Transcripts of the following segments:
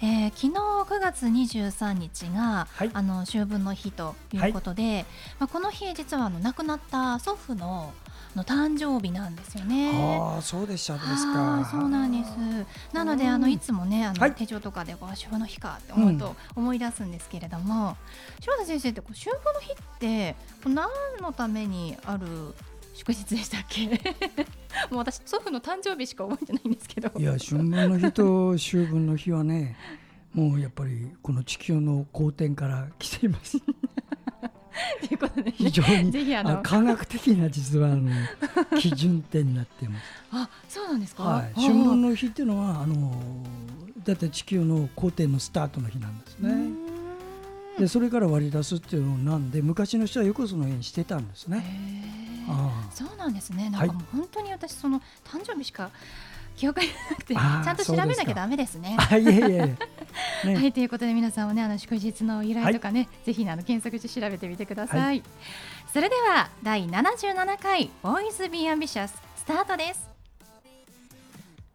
えー、昨日9月23日が、はい、あの秋分の日ということで、はい、まあ、この日実はあの亡くなった祖父のの誕生日なんですよね。ああ、そうでしたですか。そうなんです。なので、あのいつもね、あの、はい、手帳とかで、こう、秋分の日かって思うと、思い出すんですけれども。うん、柴田先生って、こう、秋分の日って、何のためにある祝日でしたっけ？もう私祖父の誕生日しか覚えてないんですけどいや春分の日と秋分の日はねもうやっぱりこの地球の公転から来ていますということで、ね、非常にぜひあの科学的な実はあの基準点になっています。あ、そうなんですか？はい、春分の日っていうのはあのだって地球の公転のスタートの日なんですね。でそれから割り出すっていうのなんで昔の人はよくそのようにしてたんですね。そうなんですね。なんかもう本当に私その誕生日しか記憶がなくてちゃんと調べなきゃだめですね。いえいえ ね、はいということで皆さんもねあの祝日の依頼とかね、はい、ぜひあの検索して調べてみてください。はい、それでは第77回ボーイズビーアンビシャススタートです。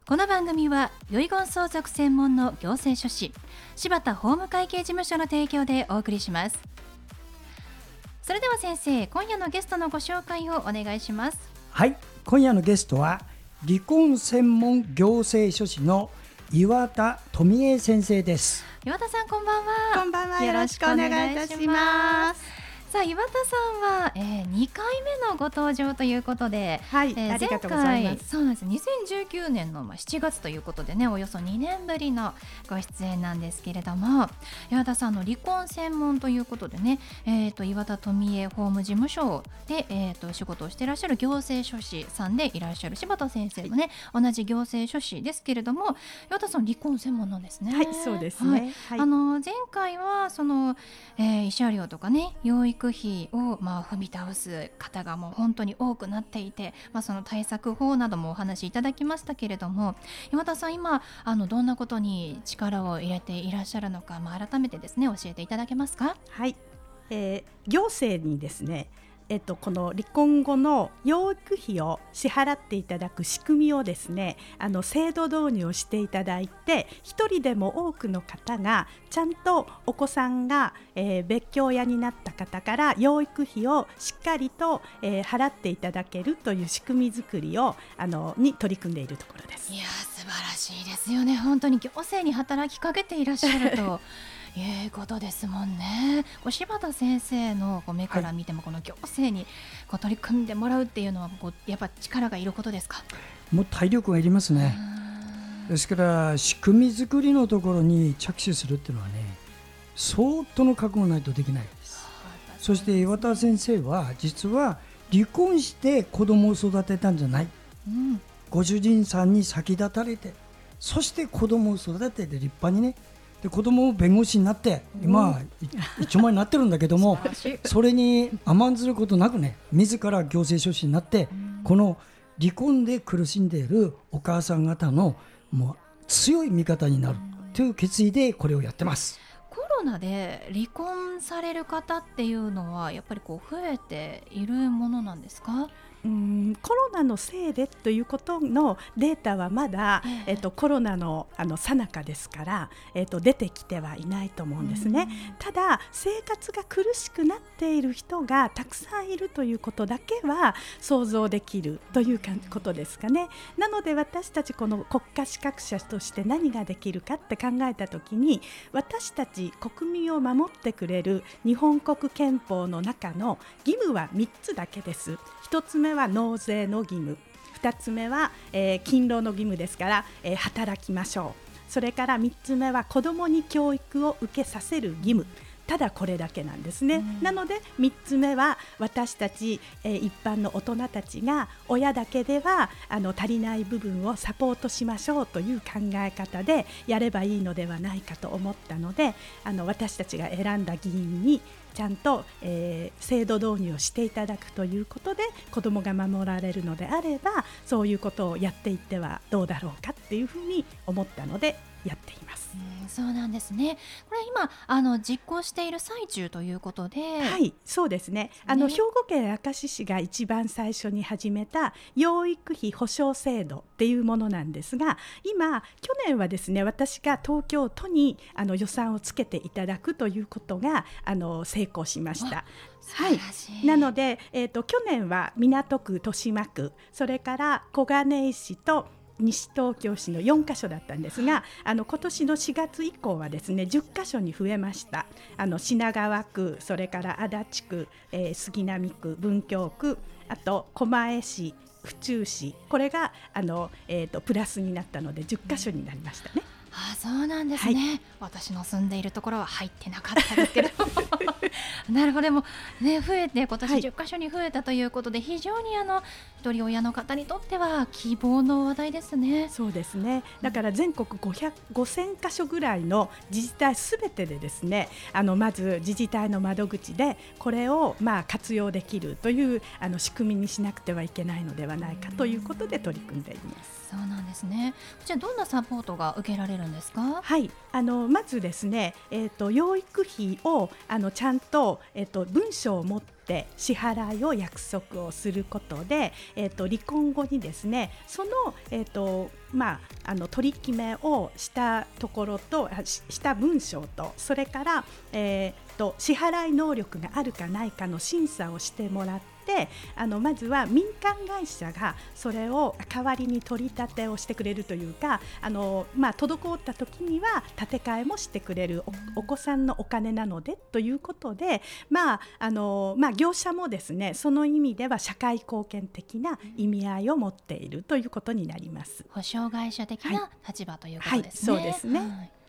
この番組は遺言相続専門の行政書士柴田法務会計事務所の提供でお送りします。それでは先生今夜のゲストのご紹介をお願いします。はい今夜のゲストは離婚専門行政書士の岩田富江先生です。岩田さんこんばんは。こんばんは。よろしくお願いいたしますさあ岩田さんは、えー、2回目のご登場ということで、はい、えー、ありがとうございます。そうなんです。2019年のまあ7月ということでねおよそ2年ぶりのご出演なんですけれども岩田さんの離婚専門ということでね、えーと、岩田富江法務事務所で、えーと、仕事をしていらっしゃる行政書士さんでいらっしゃる柴田先生もね同じ行政書士ですけれども岩田さん離婚専門なんですね。はいそうですね、はい、あの前回はその、えー、慰謝料とかね養育費をまあ踏み倒す方がもう本当に多くなっていて、まあ、その対策法などもお話しいただきましたけれども岩田さん今あのどんなことに力を入れていらっしゃるのか、まあ、改めてですね教えていただけますか？はい、えー、行政にですねえっと、この離婚後の養育費を支払っていただく仕組みをですねあの制度導入をしていただいて1人でも多くの方がちゃんとお子さんが、えー、別居親になった方から養育費をしっかりと、えー、払っていただけるという仕組み作りをあのに取り組んでいるところです。いや素晴らしいですよね本当に行政に働きかけていらっしゃると いうことですもんね。こう柴田先生のこう目から見ても、この行政にこう取り組んでもらうっていうのはこうやっぱ力がいることですか？もう体力がいりますね。ですから仕組み作りのところに着手するっていうのはね、相当の覚悟ないとできないです。そして岩田先生は実は離婚して子供を育てたんじゃない。うん、ご主人さんに先立たれて、そして子供を育てて立派にねで子供も弁護士になって今一丁前になってるんだけどもそれに甘んずることなくね自ら行政書士になってこの離婚で苦しんでいるお母さん方のもう強い味方になるという決意でこれをやってます。コロナで離婚される方っていうのはやっぱりこう増えているものなんですか？うんコロナのせいでということのデータはまだ、えー、とコロナのあの最中ですから、えー、と出てきてはいないと思うんですね、ただ生活が苦しくなっている人がたくさんいるということだけは想像できるということですかね。なので私たちこの国家資格者として何ができるかって考えた時に私たち国民を守ってくれる日本国憲法の中の義務は3つだけです。1つ目は納税の義務。2つ目は、えー、勤労の義務ですから、えー、働きましょう。それから3つ目は子どもに教育を受けさせる義務。ただこれだけなんですね、なので3つ目は私たち、えー、一般の大人たちが親だけではあの足りない部分をサポートしましょうという考え方でやればいいのではないかと思ったのであの私たちが選んだ議員にちゃんと、えー、制度導入をしていただくということで子どもが守られるのであればそういうことをやっていってはどうだろうかっていうふうに思ったのでやっています。うそうなんですね。これ今あの実行している最中ということで、はい、そうですね。あの兵庫県明石市が一番最初に始めた養育費保証制度っていうものなんですが、今去年はですね、私が東京都にあの予算をつけていただくということがあの成功しました。はい、なので、えーと、去年は港区豊島区それから小金井市と西東京市の4カ所だったんですがあの今年の4月以降はですね10カ所に増えましたあの品川区それから足立区、えー、杉並区文京区あと狛江市府中市これがあの、えーと、プラスになったので10カ所になりましたね。あそうなんですね、はい、私の住んでいるところは入ってなかったですけど。なるほど。でもね増えて今年10カ所に増えたということで、はい、非常にあの一人親の方にとっては希望の話題ですね。そうですね。だから全国500 5000箇所ぐらいの自治体すべてでですねあのまず自治体の窓口でこれをまあ活用できるというあの仕組みにしなくてはいけないのではないかということで取り組んでいます。そうなんですね。こちらどんなサポートが受けられるんですか？はい、あのまずですね、えっ、ー、と養育費をあのちゃんとえっ、ー、と文書を持って支払いを約束をすることで、えっ、ー、と離婚後にですね、そのえっ、とまああの取り決めをしたところとした文章とそれから、えーと支払い能力があるかないかの審査をしてもらってってあのまずは民間会社がそれを代わりに取り立てをしてくれるというかあの、まあ、滞った時には建て替えもしてくれるお子さんのお金なのでということで、まああのまあ、業者もですねその意味では社会貢献的な意味合いを持っているということになります。保証会社的な立場ということですね。はいはい、そうですね、はい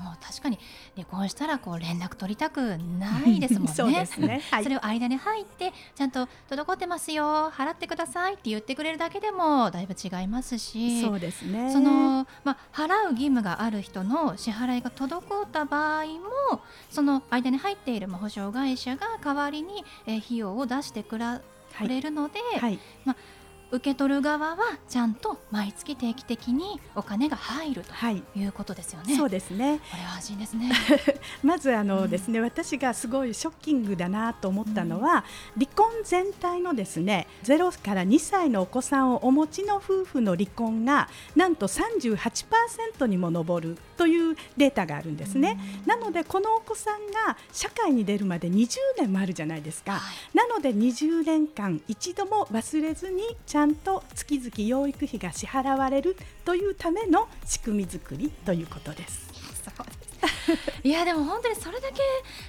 も確かに離婚したらこう連絡取りたくないですもんね。そね。はい、それを間に入ってちゃんと滞ってますよ。払ってくださいって言ってくれるだけでもだいぶ違いますしそうですね。その、まあ、払う義務がある人の支払いが滞った場合もその間に入っている保証会社が代わりに、え費用を出してくれるので、はい、まあ受け取る側はちゃんと毎月定期的にお金が入るということですよね。はい、そうですね。これは安心ですね。まずあのですね、うん、私がすごいショッキングだなと思ったのは、うん、離婚全体のですね0から2歳のお子さんをお持ちの夫婦の離婚がなんと38%にも上るというデータがあるんですね。うん、なのでこのお子さんが社会に出るまで20年もあるじゃないですか。はい、なので20年間一度も忘れずにちゃんゃんと月々養育費が支払われるというための仕組み作りということです。いやでも本当にそれだけ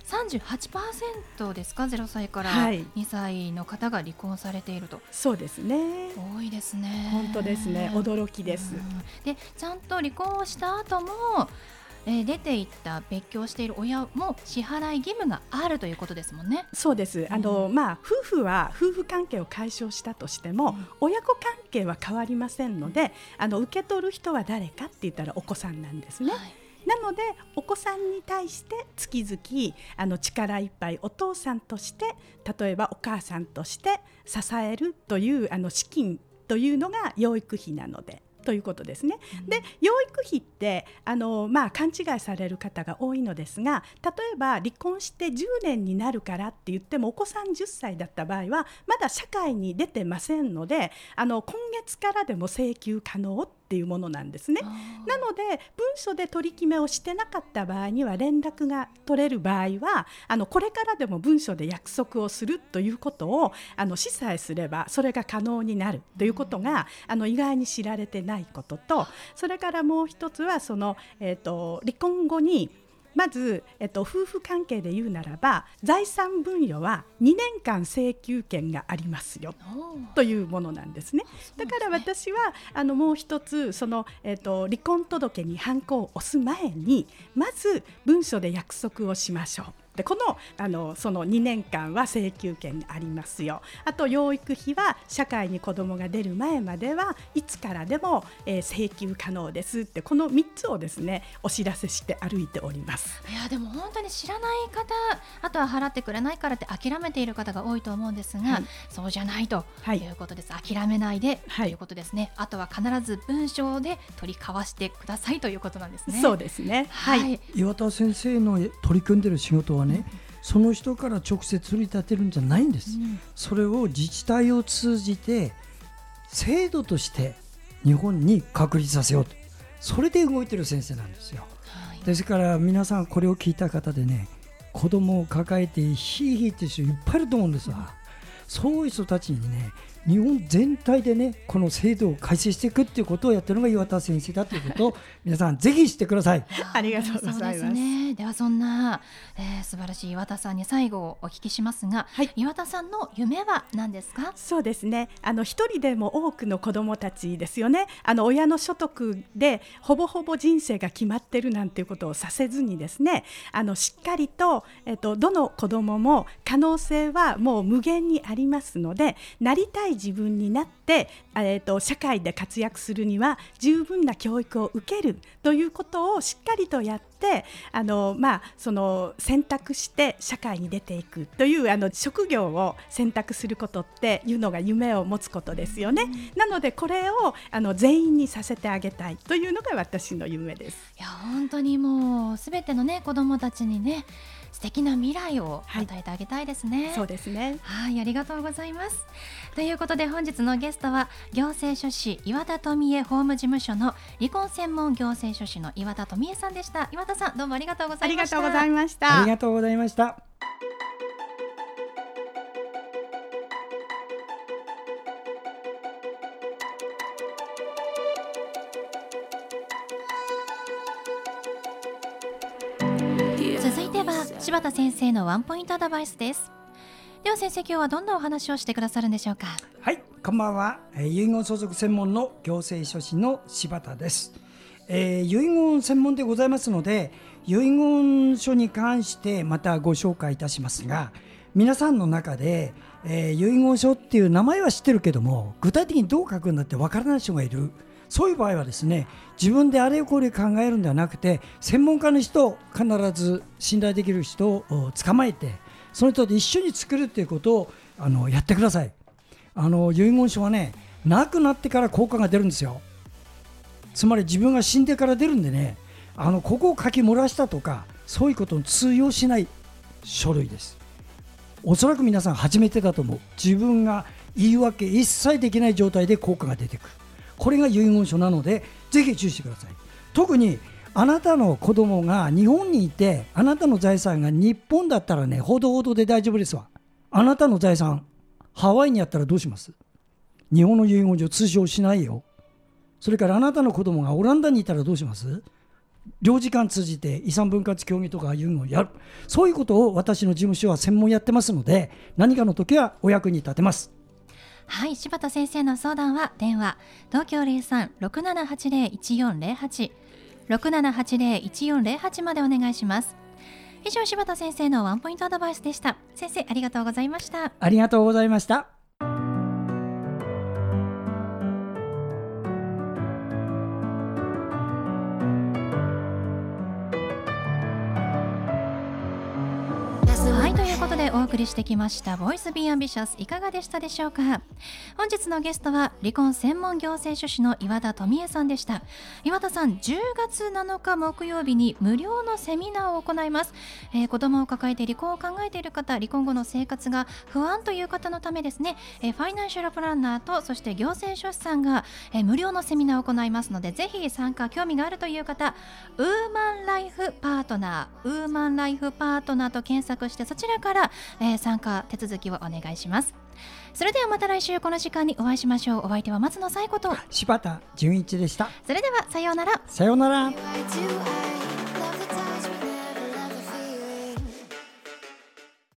38%ですか？0歳から2歳の方が離婚されていると、はい、そうですね。多いですね。本当ですね。驚きです、でちゃんと離婚をした後もえー、出ていった別居している親も支払い義務があるということですもんね。そうです。あの、うん、まあ夫婦は夫婦関係を解消したとしても、うん、親子関係は変わりませんので、あの受け取る人は誰かって言ったらお子さんなんですね。はいなのでお子さんに対して月々あの力いっぱいお父さんとして例えばお母さんとして支えるというあの資金というのが養育費なのでということですね。うん、で養育費ってあの、まあ、勘違いされる方が多いのですが例えば離婚して10年になるからって言ってもお子さん10歳だった場合はまだ社会に出てませんのであの今月からでも請求可能っていうものなんですね。なので文書で取り決めをしてなかった場合には連絡が取れる場合はあのこれからでも文書で約束をするということをあの示唆すればそれが可能になるということがあの意外に知られてないこととそれからもう一つはその、えーと離婚後にまず、えっと、夫婦関係で言うならば財産分与は2年間請求権がありますよというものなんですね。だから私はあのもう一つその、えっと、離婚届にハンコを押す前にまず文書で約束をしましょう。でこのあのその2年間は請求権がありますよ。あと養育費は社会に子どもが出る前まではいつからでも、えー、請求可能ですってこの3つをですねお知らせして歩いております。いやでも本当に知らない方あとは払ってくれないからって諦めている方が多いと思うんですが、はい、そうじゃないとい。うことです、はい、諦めないで、ということですね。あとは必ず文章で取り交わしてくださいということなんですね。そうですね。はい。岩田先生の取り組んでる仕事はね、うんその人から直接取り立てるんじゃないんです、うん、それを自治体を通じて制度として日本に確立させようと。それで動いてる先生なんですよ、はい、ですから皆さんこれを聞いた方でね子供を抱えてヒーヒーって人いっぱいいると思うんですわ、うん、そういう人たちにね日本全体でねこの制度を改正していくっていうことをやってるのが岩田先生だということを 皆さんぜひ知ってください。ありがとうございます。ね、ではそんな、えー、素晴らしい岩田さんに最後お聞きしますが、はい、岩田さんの夢は何ですか？そうですね。あの一人でも多くの子どもたちですよね。あの親の所得でほぼほぼ人生が決まってるなんていうことをさせずにですね、あのしっかりとえっとどの子どもも可能性はもう無限にありますので、なりたい自分になって、えーと、社会で活躍するには十分な教育を受けるということをしっかりとやってあの、まあ、その選択して社会に出ていくというあの職業を選択することっていうのが夢を持つことですよね。なのでこれをあの全員にさせてあげたいというのが私の夢です。いや本当にもうすべてのね子どもたちにね素敵な未来を与えてあげたいですね、はい、そうですね。はいありがとうございますということで本日のゲストは行政書士岩田富恵法務事務所の離婚専門行政書士の岩田富恵さんでした。岩田さんどうもありがとうございました。ありがとうございました。ありがとうございました。柴田先生のワンポイントアドバイスですでは先生今日はどんなお話をしてくださるんでしょうか？はいこんばんは、遺言相続専門の行政書士の柴田です、えー、遺言専門でございますので遺言書に関してまたご紹介いたしますが皆さんの中で、えー、遺言書っていう名前は知ってるけども具体的にどう書くんだってわからない人がいる。そういう場合はですね自分であれこれ考えるんではなくて専門家の人必ず信頼できる人を捕まえてその人と一緒に作るということをあのやってください。あの遺言書はね亡くなってから効果が出るんですよ。つまり自分が死んでから出るんでねあのここを書き漏らしたとかそういうことに通用しない書類です。おそらく皆さん初めてだと思う。自分が言い訳一切できない状態で効果が出てくる。これが遺言書なのでぜひ注意してください。特にあなたの子供が日本にいてあなたの財産が日本だったらねほどほどで大丈夫ですわ。あなたの財産ハワイにあったらどうします？日本の遺言書通称しないよ。それからあなたの子供がオランダにいたらどうします？領事館通じて遺産分割協議とかいうのをやる。そういうことを私の事務所は専門やってますので何かの時はお役に立てます。はい柴田先生の相談は電話東京0367801408 6780-1408までお願いします。以上柴田先生のワンポイントアドバイスでした。先生ありがとうございました。ありがとうございました。お送りしてきました「ボイスビーアンビシャスいかがでしたでしょうか？本日のゲストは離婚専門行政書士の岩田富恵さんでした。岩田さん10月7日木曜日に無料のセミナーを行います、えー、子供を抱えて離婚を考えている方離婚後の生活が不安という方のためですね、えー、ファイナンシャルプランナーとそして行政書士さんが、えー、無料のセミナーを行いますのでぜひ参加興味があるという方ウーマンライフパートナーウーマンライフパートナーと検索してそちらからえー、参加手続きをお願いします。それではまた来週この時間にお会いしましょう。お相手は松野紗友子と柴田純一でした。それではさようなら。さようなら